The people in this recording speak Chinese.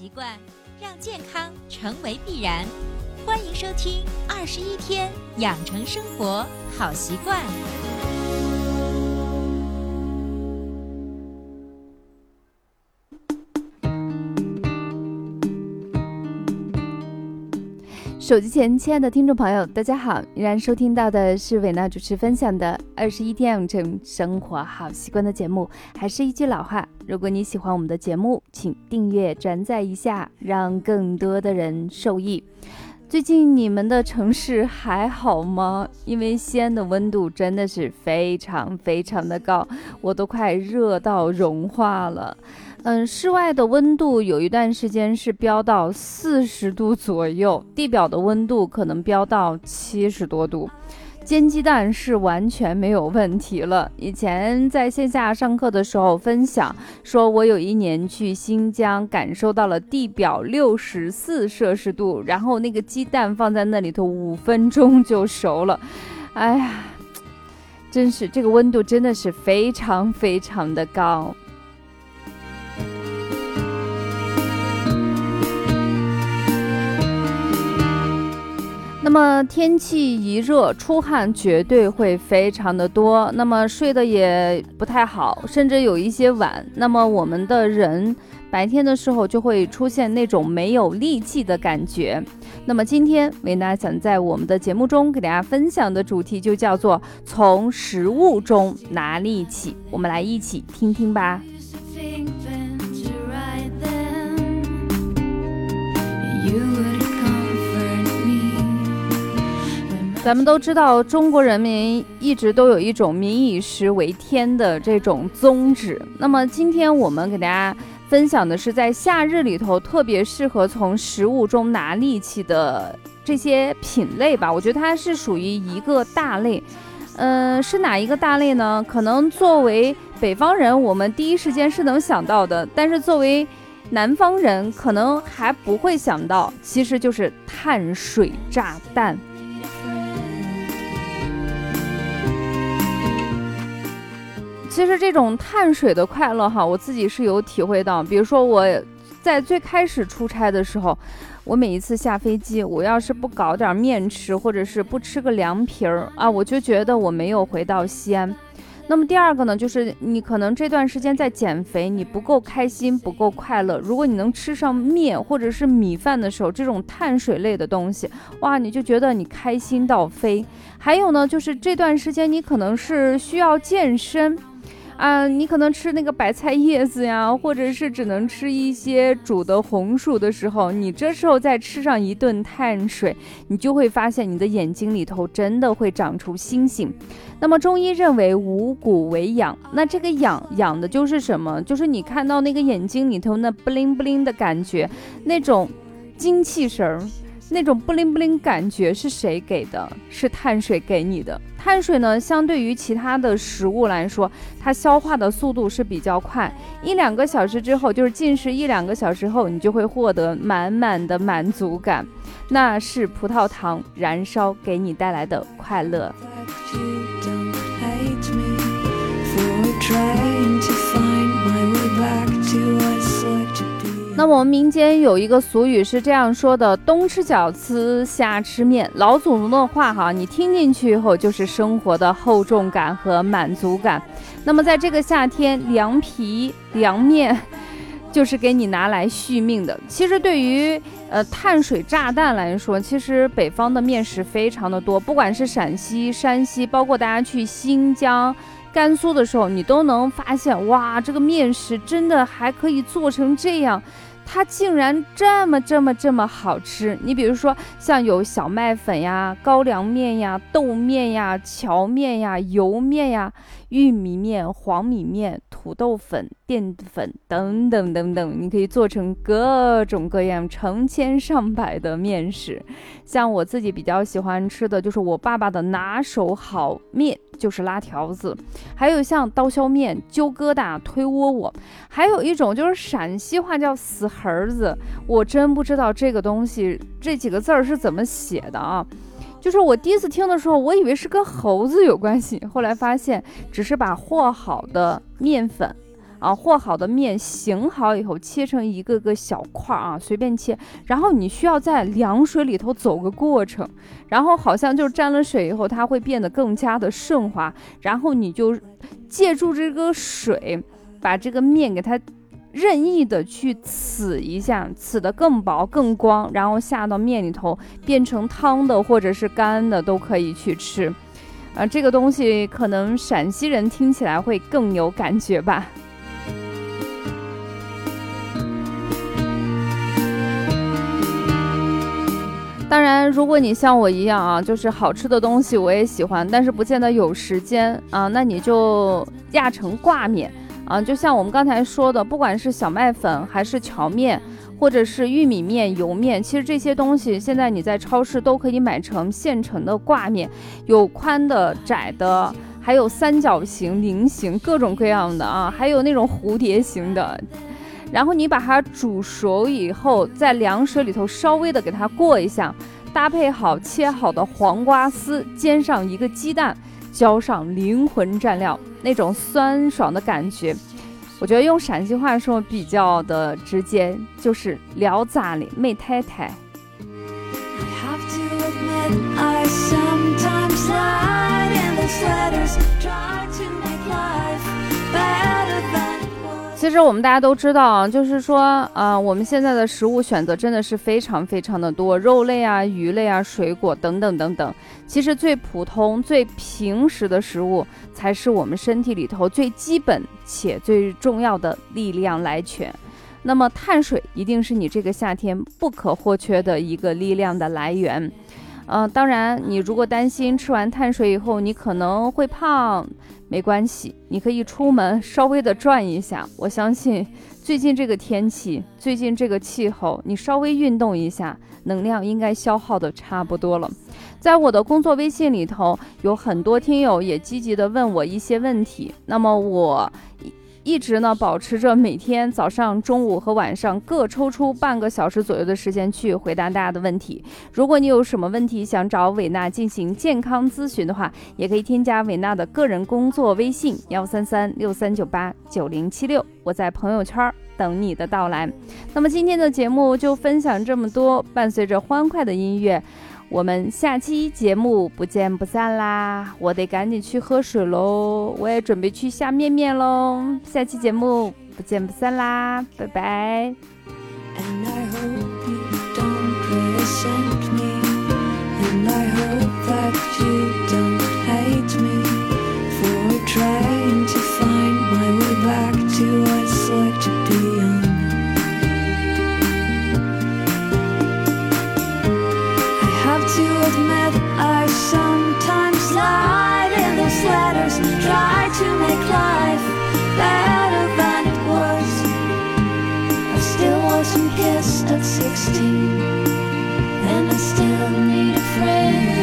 习惯，让健康成为必然。欢迎收听《二十一天养成生活好习惯》。手机前，亲爱的听众朋友，大家好！依然收听到的是伟娜主持分享的《二十一天养成生活好习惯》的节目。还是一句老话，如果你喜欢我们的节目，请订阅、转载一下，让更多的人受益。最近你们的城市还好吗？因为西安的温度真的是非常非常的高，我都快热到融化了。嗯，室外的温度有一段时间是飙到四十度左右，地表的温度可能飙到七十多度。煎鸡蛋是完全没有问题了。以前在线下上课的时候分享，说我有一年去新疆，感受到了地表六十四摄氏度，然后那个鸡蛋放在那里头五分钟就熟了。哎呀，真是这个温度真的是非常非常的高。那么天气一热，出汗绝对会非常的多，那么睡得也不太好，甚至有一些晚。那么我们的人白天的时候就会出现那种没有力气的感觉。那么今天维娜想在我们的节目中给大家分享的主题就叫做从食物中拿力气，我们来一起听听吧。You 咱们都知道，中国人民一直都有一种“民以食为天”的这种宗旨。那么，今天我们给大家分享的是，在夏日里头特别适合从食物中拿力气的这些品类吧。我觉得它是属于一个大类。嗯，是哪一个大类呢？可能作为北方人，我们第一时间是能想到的；但是作为南方人，可能还不会想到，其实就是碳水炸弹。其实这种碳水的快乐哈，我自己是有体会到。比如说我在最开始出差的时候，我每一次下飞机，我要是不搞点面吃，或者是不吃个凉皮儿啊，我就觉得我没有回到西安。那么第二个呢，就是你可能这段时间在减肥，你不够开心，不够快乐。如果你能吃上面或者是米饭的时候，这种碳水类的东西，哇，你就觉得你开心到飞。还有呢，就是这段时间你可能是需要健身。啊，你可能吃那个白菜叶子呀，或者是只能吃一些煮的红薯的时候，你这时候再吃上一顿碳水，你就会发现你的眼睛里头真的会长出星星。那么中医认为五谷为养，那这个养养的就是什么？就是你看到那个眼睛里头那不灵不灵的感觉，那种精气神儿。那种不灵不灵感觉是谁给的？是碳水给你的。碳水呢，相对于其他的食物来说，它消化的速度是比较快，一两个小时之后，就是进食一两个小时后，你就会获得满满的满足感，那是葡萄糖燃烧给你带来的快乐。那我们民间有一个俗语是这样说的：“冬吃饺子，夏吃面。”老祖宗的话哈，你听进去以后就是生活的厚重感和满足感。那么在这个夏天，凉皮、凉面 就是给你拿来续命的。其实对于呃碳水炸弹来说，其实北方的面食非常的多，不管是陕西、山西，包括大家去新疆、甘肃的时候，你都能发现哇，这个面食真的还可以做成这样。它竟然这么这么这么好吃！你比如说，像有小麦粉呀、高粱面呀、豆面呀、荞面呀、油面呀、玉米面、黄米面、土豆粉、淀粉等等等等，你可以做成各种各样、成千上百的面食。像我自己比较喜欢吃的就是我爸爸的拿手好面。就是拉条子，还有像刀削面、揪疙瘩、推窝窝，还有一种就是陕西话叫死儿子，我真不知道这个东西这几个字儿是怎么写的啊？就是我第一次听的时候，我以为是跟猴子有关系，后来发现只是把和好的面粉，啊，和好的面醒好以后，切成一个个小块儿啊，随便切。然后你需要在凉水里头走个过程，然后好像就沾了水以后，它会变得更加的顺滑。然后你就借助这个水，把这个面给它任意的去呲一下，呲的更薄更光，然后下到面里头，变成汤的或者是干的都可以去吃。啊，这个东西可能陕西人听起来会更有感觉吧。当然，如果你像我一样啊，就是好吃的东西我也喜欢，但是不见得有时间啊，那你就压成挂面啊，就像我们刚才说的，不管是小麦粉还是荞面，或者是玉米面、油面，其实这些东西现在你在超市都可以买成现成的挂面，有宽的、窄的，还有三角形、菱形，各种各样的啊，还有那种蝴蝶形的。然后你把它煮熟以后，在凉水里头稍微的给它过一下，搭配好切好的黄瓜丝，煎上一个鸡蛋，浇上灵魂蘸料，那种酸爽的感觉，我觉得用陕西话说比较的直接，就是聊咋哩，美太太。其实我们大家都知道啊，就是说，呃，我们现在的食物选择真的是非常非常的多，肉类啊、鱼类啊、水果等等等等。其实最普通、最平时的食物，才是我们身体里头最基本且最重要的力量来源。那么，碳水一定是你这个夏天不可或缺的一个力量的来源。嗯，当然，你如果担心吃完碳水以后你可能会胖，没关系，你可以出门稍微的转一下。我相信最近这个天气，最近这个气候，你稍微运动一下，能量应该消耗的差不多了。在我的工作微信里头，有很多听友也积极的问我一些问题，那么我。一直呢，保持着每天早上、中午和晚上各抽出半个小时左右的时间去回答大家的问题。如果你有什么问题想找伟娜进行健康咨询的话，也可以添加伟娜的个人工作微信幺三三六三九八九零七六，我在朋友圈等你的到来。那么今天的节目就分享这么多，伴随着欢快的音乐。我们下期节目不见不散啦！我得赶紧去喝水喽，我也准备去下面面喽。下期节目不见不散啦，拜拜。try to make life better than it was. I still wasn't kissed at 16, and I still need a friend.